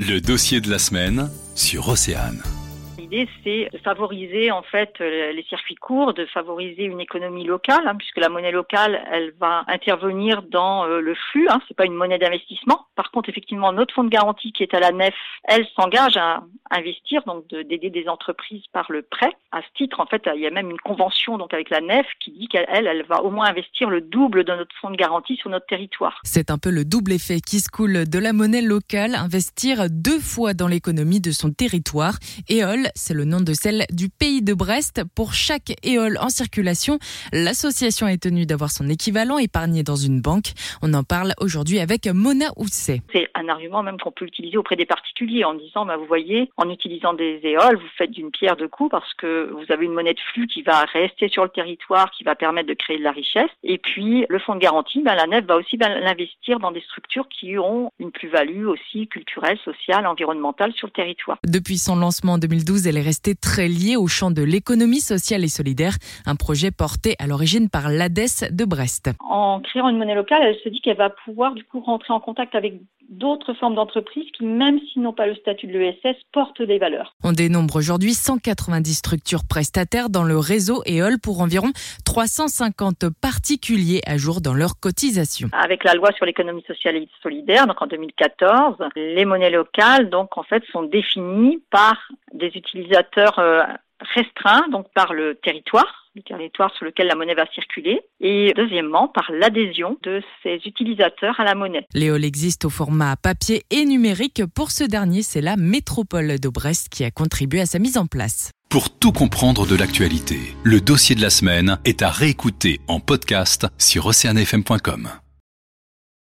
Le dossier de la semaine sur Océane. L'idée, c'est de favoriser en fait euh, les circuits courts, de favoriser une économie locale, hein, puisque la monnaie locale, elle va intervenir dans euh, le flux. Hein, c'est pas une monnaie d'investissement. Par contre, effectivement, notre fonds de garantie qui est à la nef, elle s'engage à investir, donc d'aider des entreprises par le prêt. À ce titre, en fait, il y a même une convention donc avec la nef qui dit qu'elle, elle va au moins investir le double de notre fonds de garantie sur notre territoire. C'est un peu le double effet qui se coule de la monnaie locale, investir deux fois dans l'économie de son territoire. EOL, c'est le nom de celle du pays de Brest. Pour chaque EOL en circulation, l'association est tenue d'avoir son équivalent épargné dans une banque. On en parle aujourd'hui avec Mona Housset. C'est un argument même qu'on peut utiliser auprès des particuliers en disant, bah, vous voyez, en utilisant des éoles, vous faites d'une pierre deux coups parce que vous avez une monnaie de flux qui va rester sur le territoire, qui va permettre de créer de la richesse. Et puis, le fonds de garantie, bah, la nef va aussi l'investir dans des structures qui ont une plus-value aussi culturelle, sociale, environnementale sur le territoire. Depuis son lancement en 2012, elle est restée très liée au champ de l'économie sociale et solidaire, un projet porté à l'origine par l'ADES de Brest. En créant une monnaie locale, elle se dit qu'elle va pouvoir du coup rentrer en contact avec d'autres formes d'entreprises qui, même s'ils n'ont pas le statut de l'ESS, portent des valeurs. On dénombre aujourd'hui 190 structures prestataires dans le réseau EOL pour environ 350 particuliers à jour dans leur cotisation. Avec la loi sur l'économie sociale et solidaire, donc en 2014, les monnaies locales, donc en fait, sont définies par des utilisateurs restreints, donc par le territoire le territoire sur lequel la monnaie va circuler, et deuxièmement par l'adhésion de ces utilisateurs à la monnaie. Léol existe au format papier et numérique. Pour ce dernier, c'est la métropole de Brest qui a contribué à sa mise en place. Pour tout comprendre de l'actualité, le dossier de la semaine est à réécouter en podcast sur oceanfm.com.